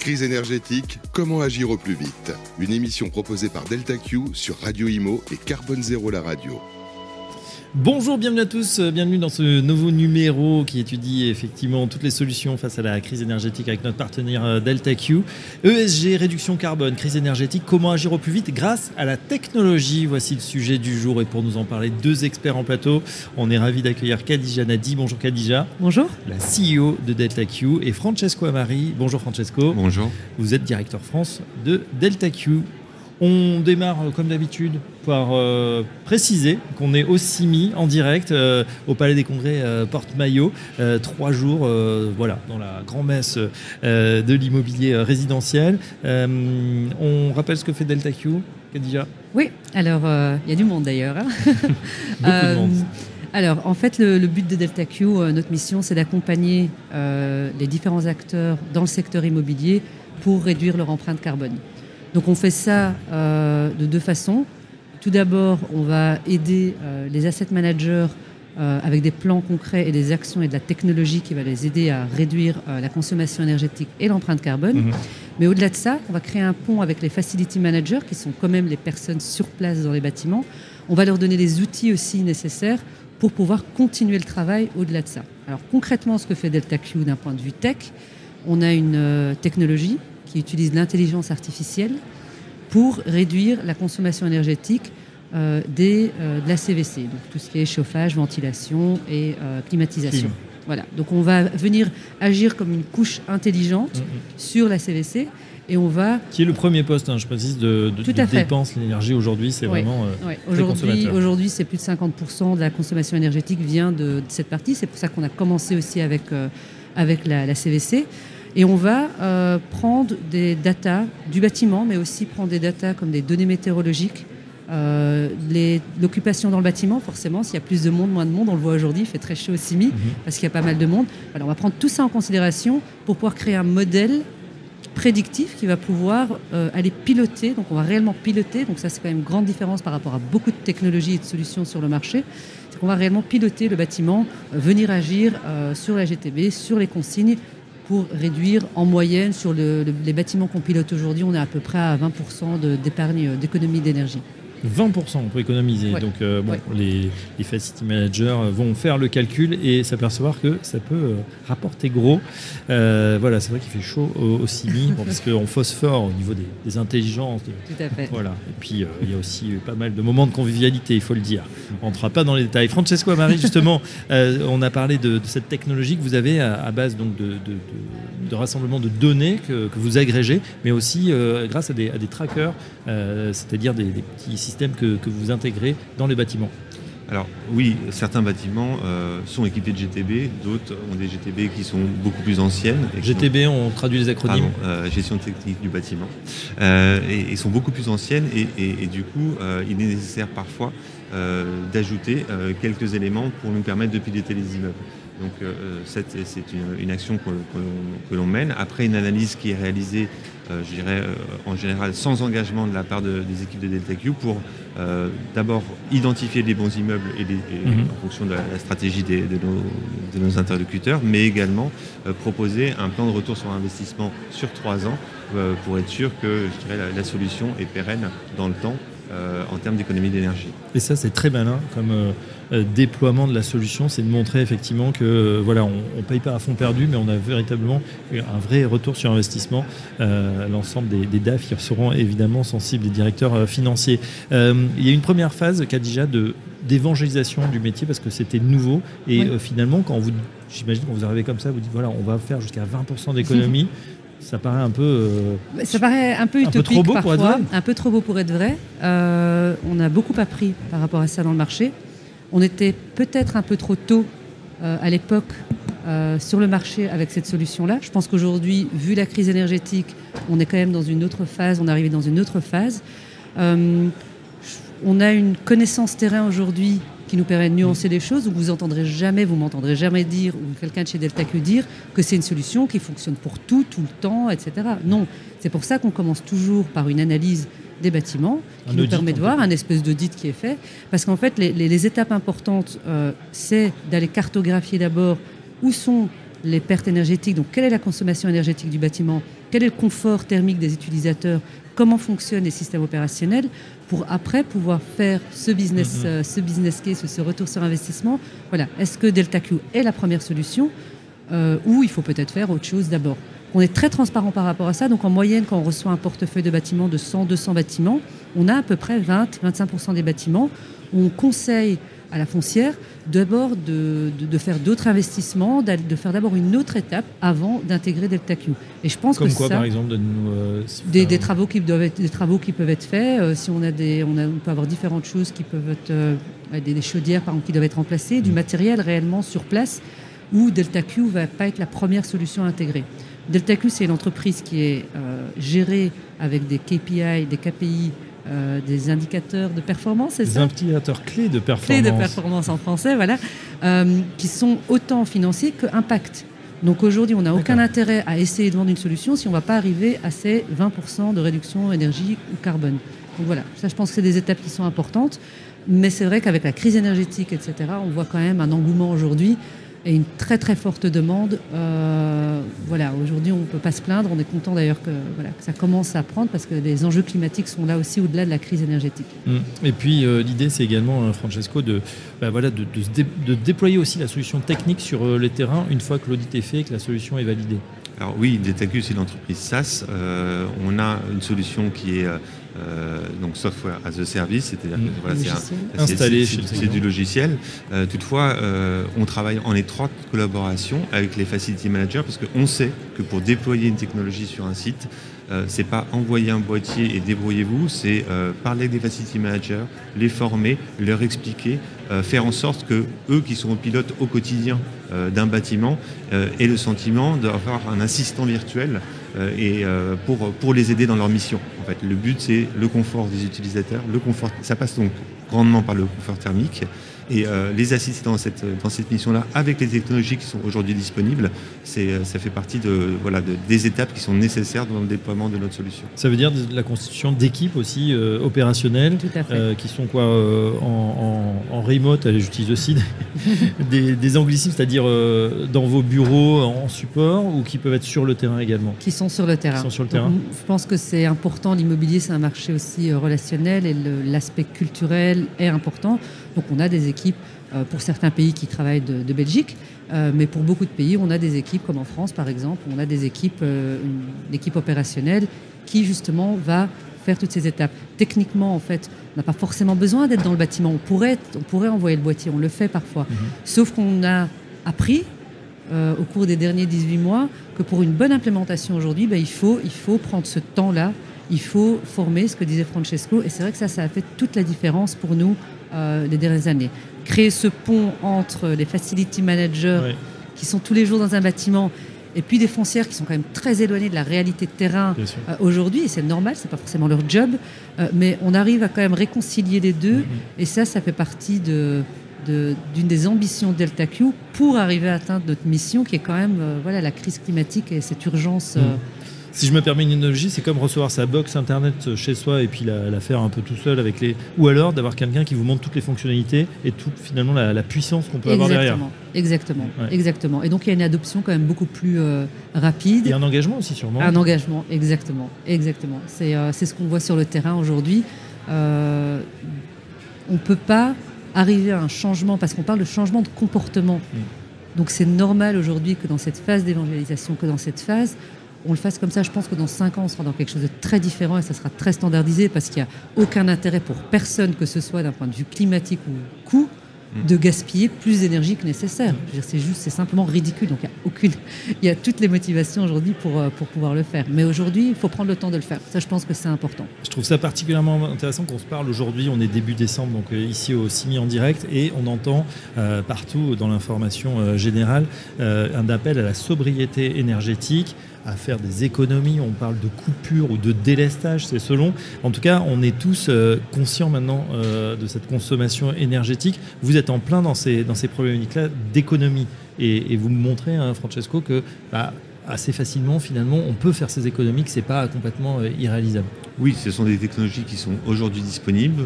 Crise énergétique, comment agir au plus vite? Une émission proposée par Delta Q sur Radio Imo et Carbone Zéro la radio. Bonjour, bienvenue à tous, euh, bienvenue dans ce nouveau numéro qui étudie effectivement toutes les solutions face à la crise énergétique avec notre partenaire euh, Delta Q. ESG, réduction carbone, crise énergétique, comment agir au plus vite grâce à la technologie Voici le sujet du jour et pour nous en parler, deux experts en plateau. On est ravi d'accueillir Khadija Nadi. Bonjour Khadija. Bonjour. La CEO de Delta Q et Francesco Amari. Bonjour Francesco. Bonjour. Vous êtes directeur France de Delta Q. On démarre euh, comme d'habitude par euh, préciser qu'on est aussi mis en direct euh, au Palais des Congrès Porte-Maillot, trois jours voilà, dans la grand-messe de l'immobilier résidentiel. on rappelle ce que fait Delta Q, Khadija? Oui, alors il y a du monde d'ailleurs. Hein. Beaucoup de monde. Alors, en fait, le, but de Delta Q, notre mission, c'est d'accompagner les différents acteurs dans le secteur immobilier pour réduire leur empreinte carbone. Donc on fait ça euh, de deux façons. Tout d'abord, on va aider euh, les asset managers euh, avec des plans concrets et des actions et de la technologie qui va les aider à réduire la consommation énergétique et l'empreinte carbone. Mhm. Mais au-delà de ça, on va créer un pont avec les facility managers, qui sont quand même les personnes sur place dans les bâtiments. On va leur donner les outils aussi nécessaires pour pouvoir continuer le travail au-delà de ça. Alors concrètement, ce que fait Delta Q d'un point de vue tech, on a une technologie qui utilise l'intelligence artificielle pour réduire la consommation énergétique euh, des, euh, de la CVC, donc tout ce qui est chauffage, ventilation et euh, climatisation. Voilà. Donc on va venir agir comme une couche intelligente mm, mm. sur la CVC et on va... Qui est le premier poste, hein, je précise, de, de, de dépense l'énergie aujourd'hui, c'est vraiment Aujourd'hui, aujourd'hui, c'est plus de 50% de la consommation énergétique vient de, cette partie. C'est pour ça qu'on a commencé aussi avec, avec la, la CVC. Et on va euh, prendre des datas du bâtiment, mais aussi prendre des datas comme des données météorologiques, euh, l'occupation dans le bâtiment, forcément, s'il y a plus de monde, moins de monde, on le voit aujourd'hui, il fait très chaud au CIMI, mhm. parce qu'il y a pas mal de monde. Alors on va prendre tout ça en considération pour pouvoir créer un modèle prédictif qui va pouvoir euh, aller piloter, donc on va réellement piloter, donc ça c'est quand même une grande différence par rapport à beaucoup de technologies et de solutions sur le marché, c'est qu'on va réellement piloter le bâtiment, venir agir sur la GTB, sur les consignes, pour réduire en moyenne sur les bâtiments qu'on pilote aujourd'hui, on est à peu près à 20% d'épargne d'économie d'énergie. 20% on peut économiser. Donc euh, bon, les, les, facility managers vont faire le calcul et s'apercevoir que ça peut euh, rapporter gros. Euh, voilà, c'est vrai qu'il fait chaud au, CIMI parce qu'on phosphore au niveau des, intelligences. Tout à fait. Voilà. Et puis il y a aussi pas mal de moments de convivialité, il faut le dire. On ne rentrera pas dans les détails. Francesco Amari, justement, on a parlé de, cette technologie que vous avez à, base donc de, de, rassemblement de données que, vous agrégez, mais aussi grâce à des, trackers, c'est-à-dire des, petits système que, vous intégrez dans les bâtiments alors oui, certains bâtiments euh, sont équipés de GTB, d'autres ont des GTB qui sont beaucoup plus anciennes. GTB, on traduit les acronymes euh, Gestion technique du bâtiment. Euh, et, sont beaucoup plus anciennes et, du coup, il est nécessaire parfois d'ajouter quelques éléments pour nous permettre de piloter les immeubles. Donc c'est une, action que l'on mène. Après une analyse qui est réalisée je dirais, en général sans engagement de la part des équipes de DeltaQ pour euh, d'abord identifier les bons immeubles et, mhm. en fonction de la, stratégie de, nos, interlocuteurs, mais également proposer un plan de retour sur investissement sur trois ans pour être sûr que je dirais, la solution est pérenne dans le temps euh, en termes d'économie d'énergie. Et ça, c'est très malin comme euh, euh, déploiement de la solution, c'est de montrer effectivement que voilà, on ne paye pas à fond perdu, mais on a véritablement un vrai retour sur investissement. L'ensemble des, DAF qui seront évidemment sensibles, des directeurs financiers. il y a une première phase, Kadija, de d'évangélisation du métier parce que c'était nouveau et finalement quand vous j'imagine quand vous arrivez comme ça vous dites voilà on va faire jusqu'à 20% d'économie ça paraît un peu. Euh, ça paraît un peu utopique trop beau parfois, pour être vrai. un peu trop beau pour être vrai. Euh, on a beaucoup appris par rapport à ça dans le marché. On était peut-être un peu trop tôt euh, à l'époque sur le marché avec cette solution-là. Je pense qu'aujourd'hui, vu la crise énergétique, on est quand même dans une autre phase. On est arrivé dans une autre phase. on a une connaissance terrain aujourd'hui qui nous permet de nuancer les choses, où vous entendrez jamais, vous m'entendrez jamais dire, ou quelqu'un de chez Delta que dire, que c'est une solution qui fonctionne pour tout, tout le temps, etc. Non, c'est pour ça qu'on commence toujours par une analyse des bâtiments, qui nous permet de voir un espèce d'audit qui est fait. Parce qu'en fait, les, étapes importantes, euh, c'est d'aller cartographier d'abord où sont les pertes énergétiques, donc quelle est la consommation énergétique du bâtiment, quel est le confort thermique des utilisateurs, comment fonctionnent les systèmes opérationnels, pour après pouvoir faire ce business, euh, ce business case, ce retour sur investissement. Voilà, est-ce que DeltaQ est la première solution? Euh, ou il faut peut-être faire autre chose d'abord on est très transparent par rapport à ça. Donc en moyenne, quand on reçoit un portefeuille de bâtiments de 100, 200 bâtiments, on a à peu près 20-25% des bâtiments où on conseille à la foncière d'abord de, faire d'autres investissements, de faire d'abord une autre étape avant d'intégrer DeltaQ. Et je pense Comme que quoi, par exemple, de nous, euh, des, travaux qui doivent être, des travaux qui peuvent être faits. Euh, si on a des, on, a, peut avoir différentes choses qui peuvent être euh, des, chaudières par exemple qui doivent être remplacées, du mm. matériel réellement sur place où DeltaQ va pas être la première solution intégrée. DeltaQ, c'est une entreprise qui est gérée avec des KPI, des KPI euh, des indicateurs de performance, c'est ça? Des indicateurs clés de performance. Clés de performance en français, voilà, euh, qui sont autant financiers que impact. Donc aujourd'hui, on n'a aucun intérêt à essayer de vendre une solution si on ne va pas arriver à ces 20% de réduction énergie ou carbone. Donc voilà, ça je pense que c'est des étapes qui sont importantes. Mais c'est vrai qu'avec la crise énergétique, etc., on voit quand même un engouement aujourd'hui et une très très forte demande. Euh, voilà, aujourd'hui on ne peut pas se plaindre. On est content d'ailleurs que, voilà, que ça commence à prendre parce que les enjeux climatiques sont là aussi au-delà de la crise énergétique. Mmh. Et puis euh, l'idée c'est également, euh, Francesco, de, bah, voilà, de, de, déployer aussi la solution technique sur les terrains une fois que l'audit est fait et que la solution est validée. Alors oui, Detagus c'est l'entreprise SaaS. on a une solution qui est euh, donc software as a service, c'est-à-dire que c'est du logiciel. Euh, toutefois, euh, on travaille en étroite collaboration avec les facility managers parce qu'on sait que pour déployer une technologie sur un site, c'est pas envoyer un boîtier et débrouillez-vous, c'est parler des facility managers, les former, leur expliquer, faire en sorte que eux qui sont pilotes au quotidien d'un bâtiment aient le sentiment d'avoir un assistant virtuel euh, et euh, pour, pour les aider dans leur mission. Le but c'est le confort des utilisateurs, ça passe donc grandement par le confort thermique et euh, les assister dans cette, dans cette mission-là avec les technologies qui sont aujourd'hui disponibles, c'est, ça fait partie de, voilà, des étapes qui sont nécessaires dans le déploiement de notre solution. Ça veut dire de la constitution d'équipes aussi opérationnelles qui sont quoi en, en, remote, allez j'utilise aussi des, des anglicismes, c'est-à-dire dans vos bureaux en support ou qui peuvent être sur le terrain également? Sont sur le terrain. sur le terrain. je pense que c'est important. L'immobilier, c'est un marché aussi euh, relationnel et l'aspect culturel est important. Donc, on a des équipes euh, pour certains pays qui travaillent de, Belgique, euh, mais pour beaucoup de pays, on a des équipes, comme en France par exemple, on a des équipes, une équipe opérationnelle qui justement va faire toutes ces étapes. Techniquement, en fait, on n'a pas forcément besoin d'être dans le bâtiment. On pourrait, on pourrait envoyer le boîtier, on le fait parfois. Mhm. Sauf qu'on a appris euh, au cours des derniers 18 mois que pour une bonne implémentation aujourd'hui, ben, il, faut, il faut prendre ce temps-là, il faut former, ce que disait Francesco, et c'est vrai que ça, ça a fait toute la différence pour nous euh, les dernières années. Créer ce pont entre les facility managers qui sont tous les jours dans un bâtiment et puis des foncières qui sont quand même très éloignées de la réalité de terrain euh, aujourd'hui, et c'est normal, c'est pas forcément leur job, mais on arrive à quand même réconcilier les deux, mm-hmm. et ça, ça fait partie de, d'une des ambitions de Delta Q pour arriver à atteindre notre mission qui est quand même euh, voilà, la crise climatique et cette urgence. Euh, mm. Si je me permets une analogie, c'est comme recevoir sa box internet chez soi et puis la, faire un peu tout seul avec les. Ou alors d'avoir quelqu'un qui vous montre toutes les fonctionnalités et toute finalement la, puissance qu'on peut avoir derrière. Exactement, exactement. Et donc il y a une adoption quand même beaucoup plus euh, rapide. Et un engagement aussi sûrement. Un engagement, exactement, exactement. C'est ce qu'on voit sur le terrain aujourd'hui. on ne peut pas arriver à un changement, parce qu'on parle de changement de comportement. Donc c'est normal aujourd'hui que dans cette phase d'évangélisation, que dans cette phase, on le fasse comme ça. Je pense que dans 5 ans, on sera dans quelque chose de très différent et ça sera très standardisé parce qu'il n'y a aucun intérêt pour personne que ce soit d'un point de vue climatique ou coût Mm. de gaspiller plus d'énergie que nécessaire. C'est juste, c'est simplement ridicule. Donc il y a aucune, il y a toutes les motivations aujourd'hui pour, euh, pour pouvoir le faire. Mais aujourd'hui, il faut prendre le temps de le faire. Ça, je pense que c'est important. Je trouve ça particulièrement intéressant qu'on se parle aujourd'hui. On est début décembre, donc euh, ici au CIMI en direct, et on entend euh, partout dans l'information générale un appel à la sobriété énergétique à faire des économies, on parle de coupure ou de délestage, c'est selon. En tout cas, on est tous euh, conscients maintenant euh, de cette consommation énergétique. Vous êtes en plein dans ces, dans ces problématiques-là d'économie. Et, vous montrez, hein, Francesco, que bah, assez facilement, finalement, on peut faire ces économies, que ce n'est pas complètement irréalisable. Oui, ce sont des technologies qui sont aujourd'hui disponibles,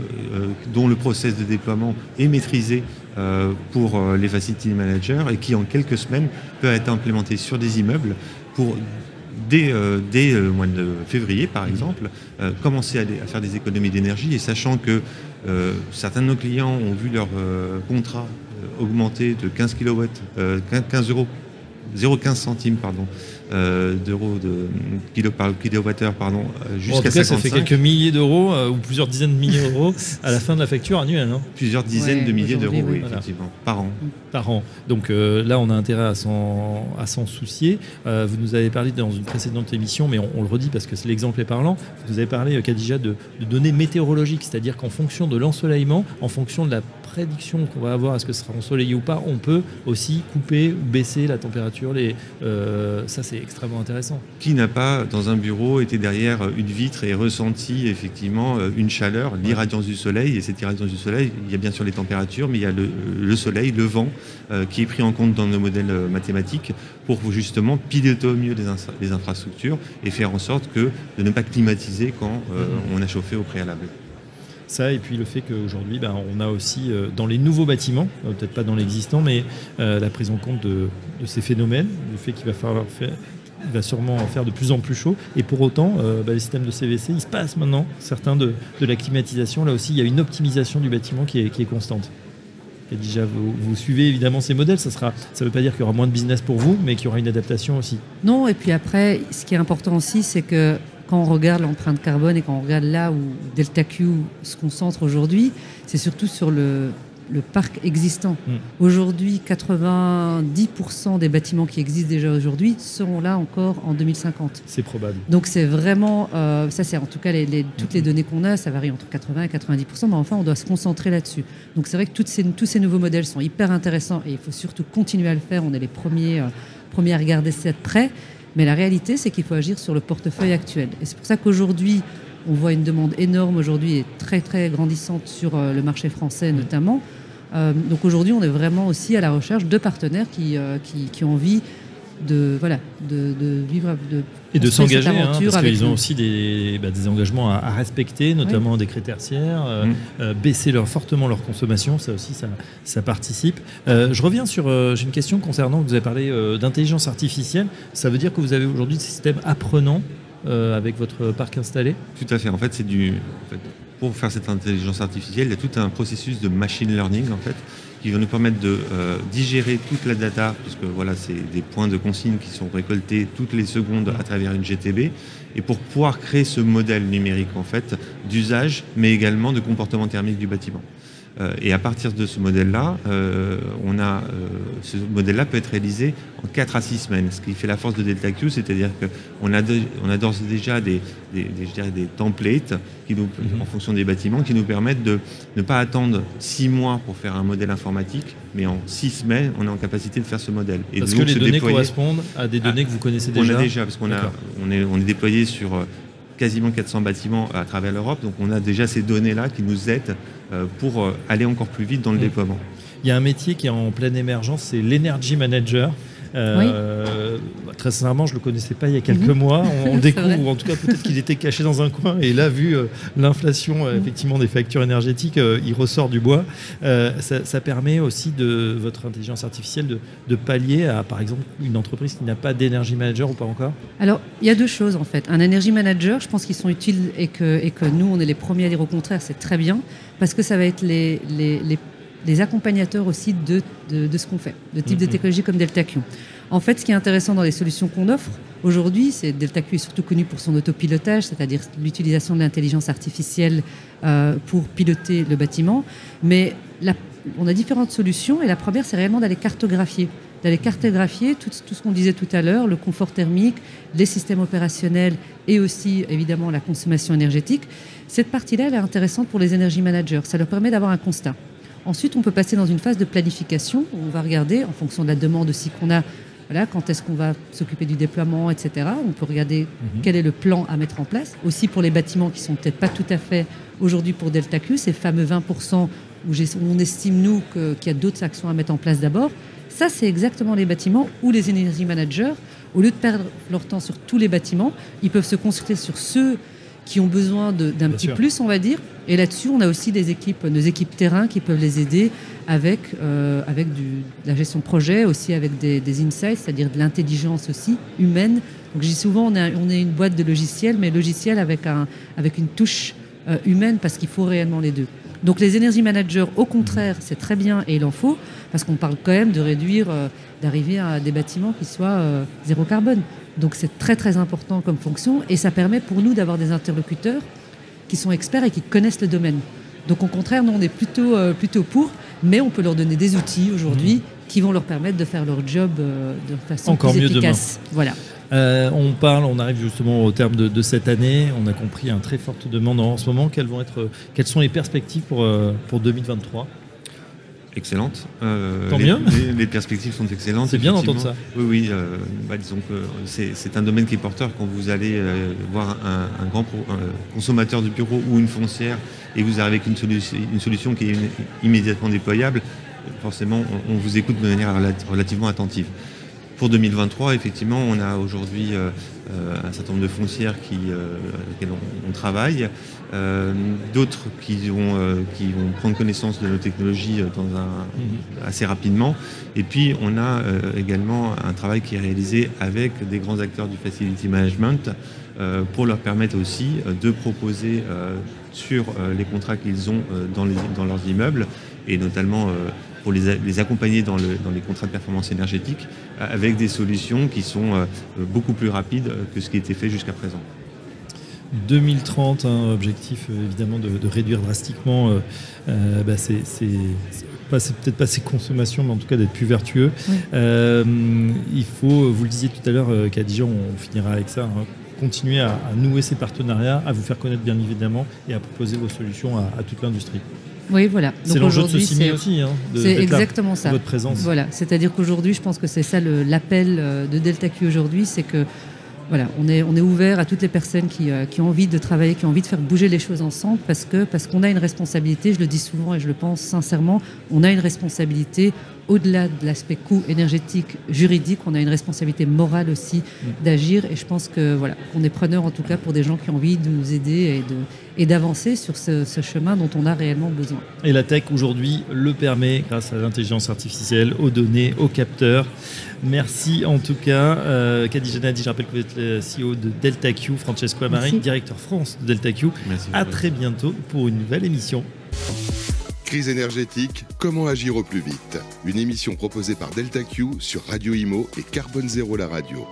dont le process de déploiement est maîtrisé pour les facility managers et qui, en quelques semaines, peut être implémenté sur des immeubles pour dès, le mois de février, par exemple, commencer à, faire des économies d'énergie et sachant que certains de nos clients ont vu leur contrat augmenter de 15 kW, 15 euros, 0,15 centimes, pardon, euh, d'euros de kilo par kilowattheure pardon jusqu'à bon, en tout cas, ça fait quelques milliers d'euros euh, ou plusieurs dizaines de milliers d'euros à la fin de la facture annuelle. Hein. Plusieurs dizaines de milliers d'euros, oui, effectivement, par an. Par an. Donc euh, là, on a intérêt à s'en soucier. vous nous avez parlé dans une précédente émission, mais on, le redit parce que l'exemple est parlant. Vous avez parlé, Khadija, de, de données météorologiques, c'est-à-dire qu'en fonction de l'ensoleillement, en fonction de la prédiction qu'on va avoir, est-ce que ce sera ensoleillé ou pas, on peut aussi couper ou baisser la température. Les, ça, c'est extrêmement intéressant. Qui n'a pas, dans un bureau, été derrière une vitre et ressenti effectivement euh, une chaleur, l'irradiance du soleil Et cette irradiance du soleil, il y a bien sûr les températures, mais il y a le, soleil, le vent, euh, qui est pris en compte dans nos modèles euh, mathématiques pour justement piloter au mieux les, infrastructures et faire en sorte que de ne pas climatiser quand on a chauffé au préalable. Ça, et puis le fait qu'aujourd'hui, ben, on a aussi dans les nouveaux bâtiments, peut-être pas dans l'existant, mais la prise en compte de, ces phénomènes, du fait qu'il va falloir faire, il va sûrement en faire de plus en plus chaud. Et pour autant, euh, bah, les systèmes de CVC, il se passe maintenant certains de, la climatisation. Là aussi, il y a une optimisation du bâtiment qui est, constante. Et déjà, vous, suivez évidemment ces modèles. Ça ne veut pas dire qu'il y aura moins de business pour vous, mais qu'il y aura une adaptation aussi. Non, et puis après, ce qui est important aussi, c'est que quand on regarde l'empreinte carbone et quand on regarde là où Delta Q se concentre aujourd'hui, c'est surtout sur le, le parc existant. Hmm. Aujourd'hui, 90% des bâtiments qui existent déjà aujourd'hui seront là encore en 2050. C'est probable. Donc c'est vraiment, euh, ça c'est en tout cas les, toutes les hmm. données qu'on a, ça varie entre 80 et 90%, mais enfin on doit se concentrer là-dessus. Donc c'est vrai que toutes ces, tous ces nouveaux modèles sont hyper intéressants et il faut surtout continuer à le faire. On est les premiers, euh, premiers à regarder ça de près. Mais la réalité, c'est qu'il faut agir sur le portefeuille actuel. Et c'est pour ça qu'aujourd'hui, on voit une demande énorme aujourd'hui et très très grandissante sur euh, le marché français mm. notamment. Euh, donc aujourd'hui, on est vraiment aussi à la recherche de partenaires qui, euh, qui, ont envie de, voilà, de, vivre de, et de s'engager, hein, parce qu'ils ont aussi des, bah, des engagements à, respecter, notamment des critères tiers, mm. baisser leur, fortement leur consommation, ça aussi, ça, ça participe. je reviens sur, j'ai une question concernant, vous avez parlé d'intelligence artificielle, ça veut dire que vous avez aujourd'hui des systèmes apprenants euh, avec votre parc installé? Tout à fait. En fait, c'est du. pour faire cette intelligence artificielle, il y a tout un processus de machine learning en fait qui va nous permettre de euh, digérer toute la data, puisque voilà, c'est des points de consigne qui sont récoltés toutes les secondes à travers une GTB, et pour pouvoir créer ce modèle numérique en fait d'usage, mais également de comportement thermique du bâtiment. Euh, et à partir de ce modèle-là, euh, on a, euh, ce modèle-là peut être réalisé en 4 à 6 semaines, ce qui fait la force de DeltaQ, c'est-à-dire qu'on a, on a d'ores et déjà des, des, des templates qui nous, mhm. en fonction des bâtiments qui nous permettent de ne pas attendre 6 mois pour faire un modèle informatique, mais en 6 semaines, on est en capacité de faire ce modèle. Et parce que les données correspondent à des données que vous connaissez déjà On a déjà, parce qu'on a, on est, on est déployé sur quasiment 400 bâtiments à travers l'Europe. Donc on a déjà ces données-là qui nous aident euh, pour euh, aller encore plus vite dans le mm. déploiement. Il y a un métier qui est en pleine émergence, c'est l'energy manager. Euh, très sincèrement, je ne le connaissais pas il y a quelques mhm. mois. On, découvre, ou en tout cas peut-être qu'il était caché dans un coin. Et là, vu l'inflation mhm. effectivement des factures énergétiques, il ressort du bois. Ça, permet aussi de votre intelligence artificielle de, pallier à, par exemple, une entreprise qui n'a pas d'énergie manager ou pas encore? Alors, il y a deux choses en fait. Un energy manager, je pense qu'ils sont utiles et que, et que nous, on est les premiers à dire au contraire, c'est très bien parce que ça va être les, les, accompagnateurs aussi de, de, ce qu'on fait, de type de mhm. technologie comme DeltaQ. En fait, ce qui est intéressant dans les solutions qu'on offre aujourd'hui, c'est DeltaQ est surtout connu pour son autopilotage, c'est-à-dire l'utilisation de l'intelligence artificielle euh, pour piloter le bâtiment. Mais on a différentes solutions et la première, c'est réellement d'aller cartographier d'aller cartographier tout, tout ce qu'on disait tout à l'heure, le confort thermique, les systèmes opérationnels et aussi évidemment la consommation énergétique. Cette partie-là, elle est intéressante pour les énergie managers. Ça leur permet d'avoir un constat. Ensuite, on peut passer dans une phase de planification où on va regarder, en fonction de la demande aussi qu'on a, voilà, quand est-ce qu'on va s'occuper du déploiement, etc. On peut regarder mhm. quel est le plan à mettre en place. Aussi pour les bâtiments qui sont peut-être pas tout à fait aujourd'hui pour Delta Q, ces fameux 20% où on estime, nous, qu'il y a d'autres actions à mettre en place d'abord. Ça, c'est exactement les bâtiments où les énergie managers au lieu de perdre leur temps sur tous les bâtiments, ils peuvent se concentrer sur ceux qui ont besoin d'un petit plus, on va dire. Et là-dessus, on a aussi des équipes, nos équipes terrain qui peuvent les aider avec, euh, avec du, de la gestion de projet, aussi avec des, insights, c'est-à-dire de l'intelligence aussi humaine. Donc je dis souvent, on est, on est une boîte de logiciels, mais logiciel avec, un, avec une touche euh, humaine parce qu'il faut réellement les deux. Donc les energy managers, au contraire, c'est très bien et il en faut, parce qu'on parle quand même de réduire, euh, d'arriver à des bâtiments qui soient zéro carbone. Donc c'est très très important comme fonction et ça permet pour nous d'avoir des interlocuteurs qui sont experts et qui connaissent le domaine. Donc au contraire, nous on est plutôt, euh, plutôt pour, mais on peut leur donner des outils aujourd'hui mmh. qui vont leur permettre de faire leur job euh, de façon Encore plus mieux efficace. Voilà. Euh, on parle, on arrive justement au terme de, cette année. On a compris une très forte demande en ce moment. Quelles, vont être, quelles sont les perspectives pour, pour 2023 excellente. Euh, Tant les, perspectives sont excellentes. C'est bien d'entendre ça. Oui, oui. Euh, bah, disons que c'est un domaine qui est porteur quand vous allez euh, voir un, grand consommateur de bureau ou une foncière et vous arrivez avec une, une solution qui est immédiatement déployable. Forcément, on, vous écoute de manière relativement attentive. Pour 2023, effectivement, on a aujourd'hui un certain nombre de foncières qui, avec lesquelles on travaille. Euh, d'autres qui vont, euh, qui vont prendre connaissance de nos technologies euh, dans un, mhm. assez rapidement. Et puis, on a également un travail qui est réalisé avec des grands acteurs du facility management pour leur permettre aussi de proposer sur les contrats qu'ils ont dans, les, dans, leurs immeubles et notamment pour les, les accompagner dans, le, dans, les contrats de performance énergétique avec des solutions qui sont beaucoup plus rapides que ce qui était fait jusqu'à présent. 2030, un objectif euh, évidemment de, réduire drastiquement, euh, euh, bah, c'est peut-être pas ses consommations, mais en tout cas d'être plus vertueux. il faut, vous le disiez tout à l'heure, Khadija, on finira avec ça, hein, continuer à, nouer ces partenariats, à vous faire connaître bien évidemment et à proposer vos solutions à, toute l'industrie. Oui, voilà. C'est l'enjeu de ce CIMI aussi. Hein, c'est exactement ça. Votre présence. Voilà. C'est-à-dire qu'aujourd'hui, je pense que c'est ça l'appel de Delta Q aujourd'hui, c'est que voilà, on est, on est ouvert à toutes les personnes qui, euh, qui, ont envie de travailler, qui ont envie de faire bouger les choses ensemble, parce que parce qu'on a une responsabilité, je le dis souvent et je le pense sincèrement, on a une responsabilité au-delà de l'aspect coût énergétique, juridique, on a une responsabilité morale aussi mm. d'agir. Et je pense que voilà, qu'on est preneur en tout cas pour des gens qui ont envie de nous aider et de et d'avancer sur ce, chemin dont on a réellement besoin. Et la tech aujourd'hui le permet grâce à l'intelligence artificielle, aux données, aux capteurs. Merci en tout cas. Euh, Khadija Nadi, je rappelle que vous êtes le CEO de Delta Q, Francesco Amari, directeur France de Delta Q. Merci. À très bientôt pour une nouvelle émission. Crise énergétique, comment agir au plus vite? Une émission proposée par Delta Q sur Radio Imo et Carbone Zéro la radio.